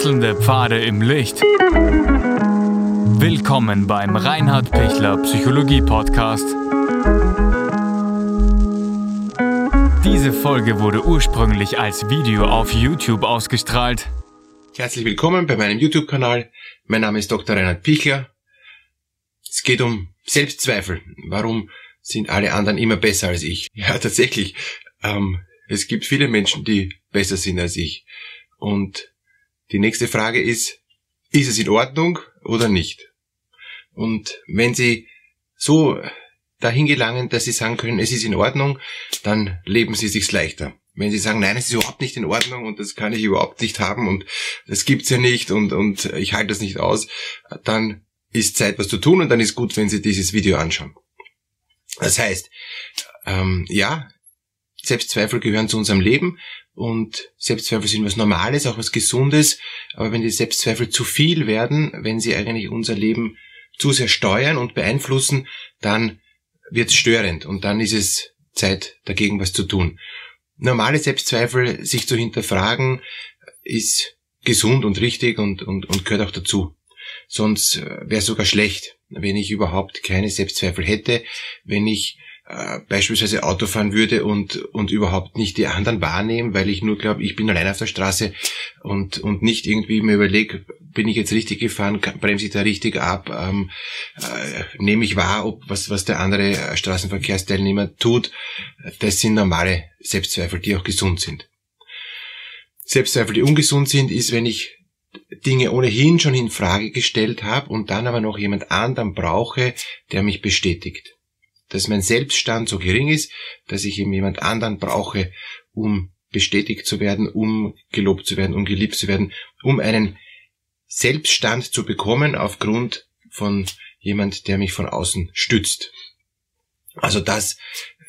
Wechselnde Pfade im Licht. Willkommen beim Reinhard Pichler Psychologie Podcast. Diese Folge wurde ursprünglich als Video auf YouTube ausgestrahlt. Herzlich willkommen bei meinem YouTube-Kanal. Mein Name ist Dr. Reinhard Pichler. Es geht um Selbstzweifel. Warum sind alle anderen immer besser als ich? Ja, tatsächlich. Ähm, es gibt viele Menschen, die besser sind als ich. Und die nächste Frage ist, ist es in Ordnung oder nicht? Und wenn Sie so dahin gelangen, dass Sie sagen können, es ist in Ordnung, dann leben Sie sich's leichter. Wenn Sie sagen, nein, es ist überhaupt nicht in Ordnung und das kann ich überhaupt nicht haben und das gibt's ja nicht und, und ich halte das nicht aus, dann ist Zeit, was zu tun und dann ist gut, wenn Sie dieses Video anschauen. Das heißt, ähm, ja, Selbstzweifel gehören zu unserem Leben und Selbstzweifel sind was Normales, auch was Gesundes. Aber wenn die Selbstzweifel zu viel werden, wenn sie eigentlich unser Leben zu sehr steuern und beeinflussen, dann wird es störend und dann ist es Zeit, dagegen was zu tun. Normale Selbstzweifel, sich zu hinterfragen, ist gesund und richtig und, und, und gehört auch dazu. Sonst äh, wäre es sogar schlecht, wenn ich überhaupt keine Selbstzweifel hätte, wenn ich äh, beispielsweise Auto fahren würde und, und überhaupt nicht die anderen wahrnehmen, weil ich nur glaube, ich bin allein auf der Straße und, und nicht irgendwie mir überlege, bin ich jetzt richtig gefahren, bremse ich da richtig ab, ähm, äh, nehme ich wahr, ob was, was der andere äh, Straßenverkehrsteilnehmer tut. Das sind normale Selbstzweifel, die auch gesund sind. Selbstzweifel, die ungesund sind, ist, wenn ich Dinge ohnehin schon in Frage gestellt habe und dann aber noch jemand anderen brauche, der mich bestätigt dass mein Selbststand so gering ist, dass ich eben jemand anderen brauche, um bestätigt zu werden, um gelobt zu werden, um geliebt zu werden, um einen Selbststand zu bekommen aufgrund von jemand, der mich von außen stützt. Also das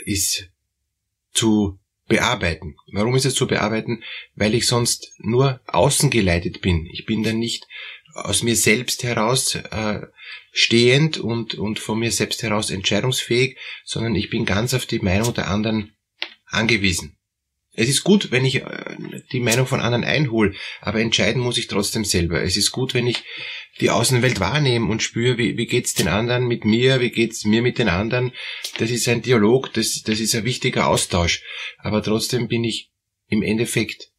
ist zu bearbeiten. Warum ist es zu bearbeiten? Weil ich sonst nur außen geleitet bin. Ich bin dann nicht aus mir selbst heraus äh, stehend und, und von mir selbst heraus entscheidungsfähig, sondern ich bin ganz auf die Meinung der anderen angewiesen. Es ist gut, wenn ich äh, die Meinung von anderen einhole, aber entscheiden muss ich trotzdem selber. Es ist gut, wenn ich die Außenwelt wahrnehme und spüre, wie, wie geht's den anderen mit mir, wie geht's mir mit den anderen. Das ist ein Dialog, das, das ist ein wichtiger Austausch. Aber trotzdem bin ich im Endeffekt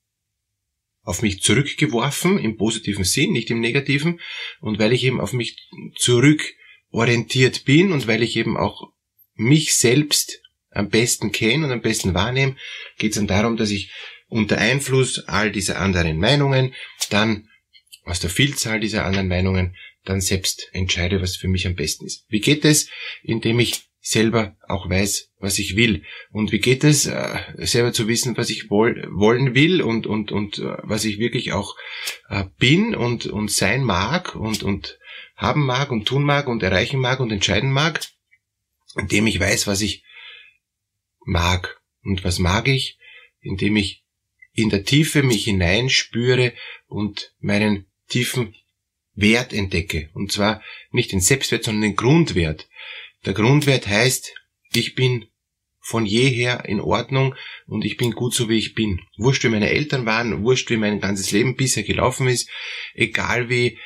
auf mich zurückgeworfen, im positiven Sinn, nicht im negativen, und weil ich eben auf mich zurückorientiert bin und weil ich eben auch mich selbst am besten kenne und am besten wahrnehme, geht es dann darum, dass ich unter Einfluss all dieser anderen Meinungen dann aus der Vielzahl dieser anderen Meinungen dann selbst entscheide, was für mich am besten ist. Wie geht es? Indem ich selber auch weiß, was ich will. Und wie geht es, äh, selber zu wissen, was ich woll, wollen will und, und, und äh, was ich wirklich auch äh, bin und, und sein mag und, und haben mag und tun mag und erreichen mag und entscheiden mag, indem ich weiß, was ich mag. Und was mag ich? Indem ich in der Tiefe mich hineinspüre und meinen tiefen Wert entdecke. Und zwar nicht den Selbstwert, sondern den Grundwert. Der Grundwert heißt, ich bin von jeher in Ordnung und ich bin gut so wie ich bin. Wurscht wie meine Eltern waren, wurscht wie mein ganzes Leben bisher gelaufen ist, egal wie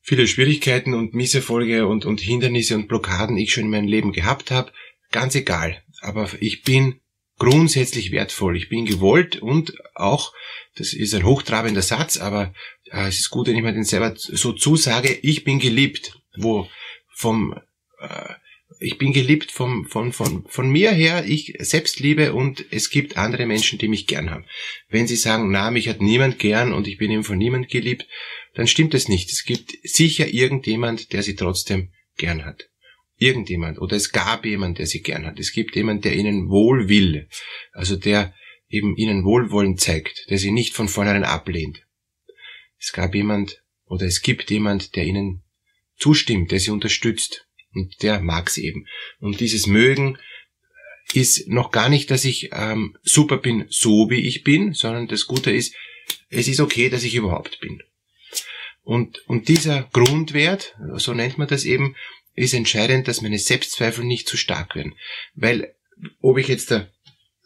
viele Schwierigkeiten und Misserfolge und, und Hindernisse und Blockaden ich schon in meinem Leben gehabt habe, ganz egal. Aber ich bin grundsätzlich wertvoll. Ich bin gewollt und auch, das ist ein hochtrabender Satz, aber äh, es ist gut, wenn ich mir den selber so zusage, ich bin geliebt, wo vom äh, ich bin geliebt vom, von, von, von mir her, ich selbst liebe und es gibt andere Menschen, die mich gern haben. Wenn sie sagen, na, mich hat niemand gern und ich bin eben von niemand geliebt, dann stimmt es nicht. Es gibt sicher irgendjemand, der sie trotzdem gern hat. Irgendjemand. Oder es gab jemand, der sie gern hat. Es gibt jemand, der ihnen wohl will. Also der eben ihnen Wohlwollen zeigt, der sie nicht von vornherein ablehnt. Es gab jemand oder es gibt jemand, der ihnen zustimmt, der sie unterstützt, und der mag's eben. Und dieses Mögen ist noch gar nicht, dass ich ähm, super bin, so wie ich bin, sondern das Gute ist, es ist okay, dass ich überhaupt bin. Und, und dieser Grundwert, so nennt man das eben, ist entscheidend, dass meine Selbstzweifel nicht zu stark werden. Weil, ob ich jetzt da,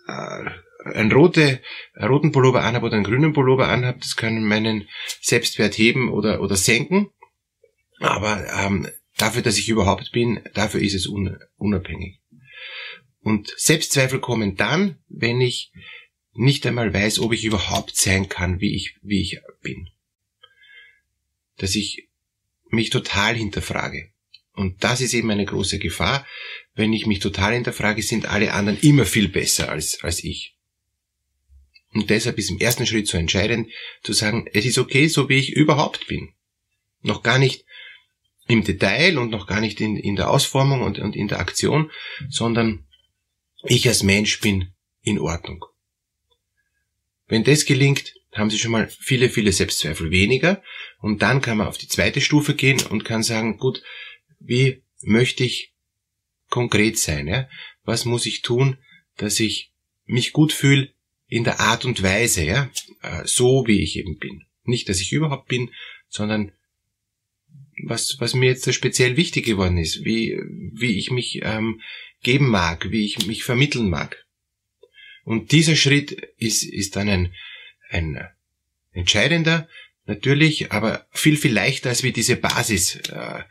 äh, einen, rote, einen roten Pullover anhabe oder einen grünen Pullover anhabe, das kann meinen Selbstwert heben oder, oder senken. Aber ähm, dafür, dass ich überhaupt bin, dafür ist es un, unabhängig. Und Selbstzweifel kommen dann, wenn ich nicht einmal weiß, ob ich überhaupt sein kann, wie ich, wie ich bin. Dass ich mich total hinterfrage. Und das ist eben eine große Gefahr. Wenn ich mich total hinterfrage, sind alle anderen immer viel besser als, als ich. Und deshalb ist im ersten Schritt so entscheidend zu sagen, es ist okay, so wie ich überhaupt bin. Noch gar nicht im Detail und noch gar nicht in, in der Ausformung und, und in der Aktion, sondern ich als Mensch bin in Ordnung. Wenn das gelingt, haben Sie schon mal viele, viele Selbstzweifel weniger und dann kann man auf die zweite Stufe gehen und kann sagen, gut, wie möchte ich konkret sein? Ja? Was muss ich tun, dass ich mich gut fühle in der Art und Weise, ja, äh, so wie ich eben bin. Nicht, dass ich überhaupt bin, sondern was, was mir jetzt speziell wichtig geworden ist, wie, wie ich mich ähm, geben mag, wie ich mich vermitteln mag. Und dieser Schritt ist, ist dann ein, ein entscheidender, natürlich, aber viel, viel leichter als wie diese Basis, äh,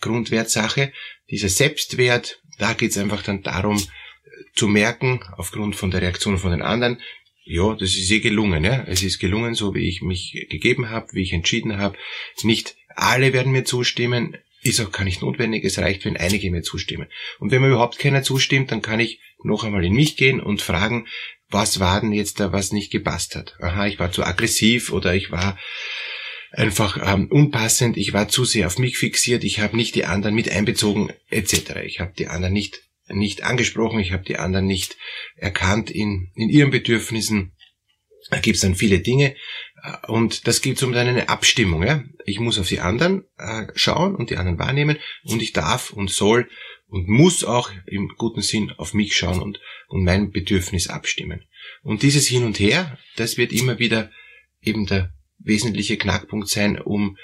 Grundwertsache. Dieser Selbstwert, da geht es einfach dann darum, äh, zu merken, aufgrund von der Reaktion von den anderen, ja, das ist eh gelungen. Ja? Es ist gelungen, so wie ich mich gegeben habe, wie ich entschieden habe. Nicht alle werden mir zustimmen, ist auch gar nicht notwendig. Es reicht, wenn einige mir zustimmen. Und wenn mir überhaupt keiner zustimmt, dann kann ich noch einmal in mich gehen und fragen, was war denn jetzt da, was nicht gepasst hat? Aha, ich war zu aggressiv oder ich war einfach ähm, unpassend, ich war zu sehr auf mich fixiert, ich habe nicht die anderen mit einbezogen, etc. Ich habe die anderen nicht nicht angesprochen, ich habe die anderen nicht erkannt in, in ihren Bedürfnissen. Da gibt es dann viele Dinge. Und das geht um eine Abstimmung. Ja? Ich muss auf die anderen äh, schauen und die anderen wahrnehmen und ich darf und soll und muss auch im guten Sinn auf mich schauen und, und mein Bedürfnis abstimmen. Und dieses Hin und Her, das wird immer wieder eben der wesentliche Knackpunkt sein, um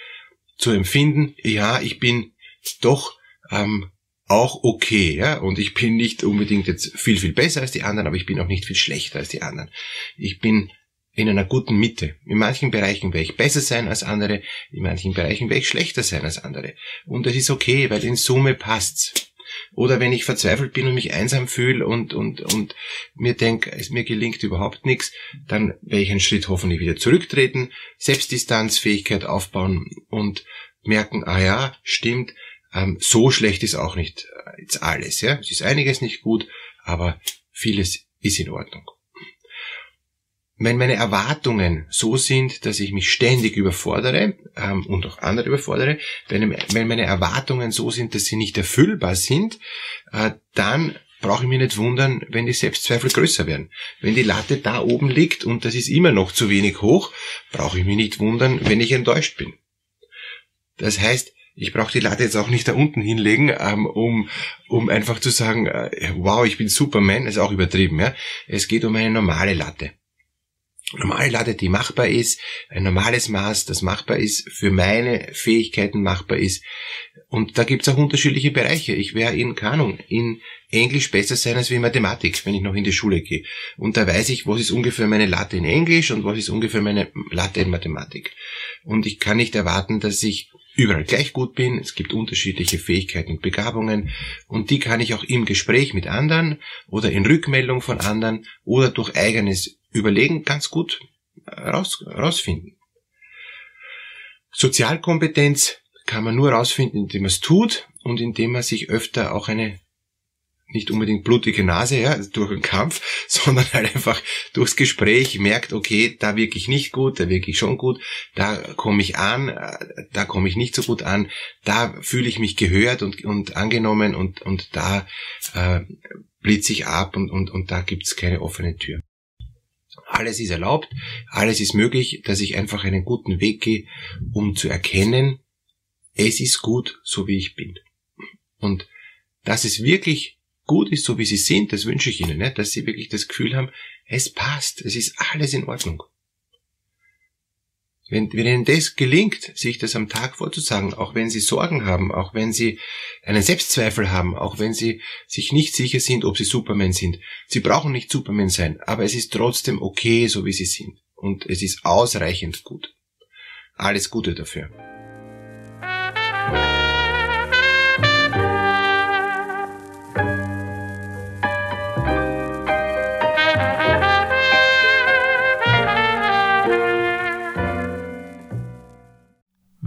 zu empfinden, ja, ich bin doch ähm, auch okay, ja, und ich bin nicht unbedingt jetzt viel, viel besser als die anderen, aber ich bin auch nicht viel schlechter als die anderen. Ich bin in einer guten Mitte. In manchen Bereichen werde ich besser sein als andere, in manchen Bereichen werde ich schlechter sein als andere. Und das ist okay, weil in Summe passt's. Oder wenn ich verzweifelt bin und mich einsam fühle und, und, und mir denke, es mir gelingt überhaupt nichts, dann werde ich einen Schritt hoffentlich wieder zurücktreten, Selbstdistanz, Fähigkeit aufbauen und merken, ah ja, stimmt, ähm, so schlecht ist auch nicht äh, jetzt alles. Ja? Es ist einiges nicht gut, aber vieles ist in Ordnung. Wenn meine Erwartungen so sind, dass ich mich ständig überfordere ähm, und auch andere überfordere, wenn, wenn meine Erwartungen so sind, dass sie nicht erfüllbar sind, äh, dann brauche ich mich nicht wundern, wenn die Selbstzweifel größer werden. Wenn die Latte da oben liegt und das ist immer noch zu wenig hoch, brauche ich mich nicht wundern, wenn ich enttäuscht bin. Das heißt, ich brauche die Latte jetzt auch nicht da unten hinlegen, ähm, um, um einfach zu sagen, äh, wow, ich bin Superman, ist auch übertrieben. Ja? Es geht um eine normale Latte. Normale Latte, die machbar ist, ein normales Maß, das machbar ist, für meine Fähigkeiten machbar ist. Und da gibt's auch unterschiedliche Bereiche. Ich wäre in Kanung, in Englisch besser sein als wie in Mathematik, wenn ich noch in die Schule gehe. Und da weiß ich, was ist ungefähr meine Latte in Englisch und was ist ungefähr meine Latte in Mathematik. Und ich kann nicht erwarten, dass ich überall gleich gut bin. Es gibt unterschiedliche Fähigkeiten und Begabungen und die kann ich auch im Gespräch mit anderen oder in Rückmeldung von anderen oder durch eigenes Überlegen ganz gut raus, rausfinden. Sozialkompetenz kann man nur rausfinden, indem man es tut und indem man sich öfter auch eine nicht unbedingt blutige Nase, ja, durch den Kampf, sondern halt einfach durchs Gespräch merkt, okay, da wirke ich nicht gut, da wirke ich schon gut, da komme ich an, da komme ich nicht so gut an, da fühle ich mich gehört und, und angenommen und, und da äh, blitze ich ab und, und, und da gibt's keine offene Tür. Alles ist erlaubt, alles ist möglich, dass ich einfach einen guten Weg gehe, um zu erkennen, es ist gut, so wie ich bin. Und dass es wirklich gut ist, so wie sie sind, das wünsche ich ihnen, ne? dass sie wirklich das Gefühl haben, es passt, es ist alles in Ordnung. Wenn, wenn Ihnen das gelingt, sich das am Tag vorzusagen, auch wenn Sie Sorgen haben, auch wenn Sie einen Selbstzweifel haben, auch wenn Sie sich nicht sicher sind, ob Sie Superman sind. Sie brauchen nicht Superman sein, aber es ist trotzdem okay, so wie Sie sind. Und es ist ausreichend gut. Alles Gute dafür.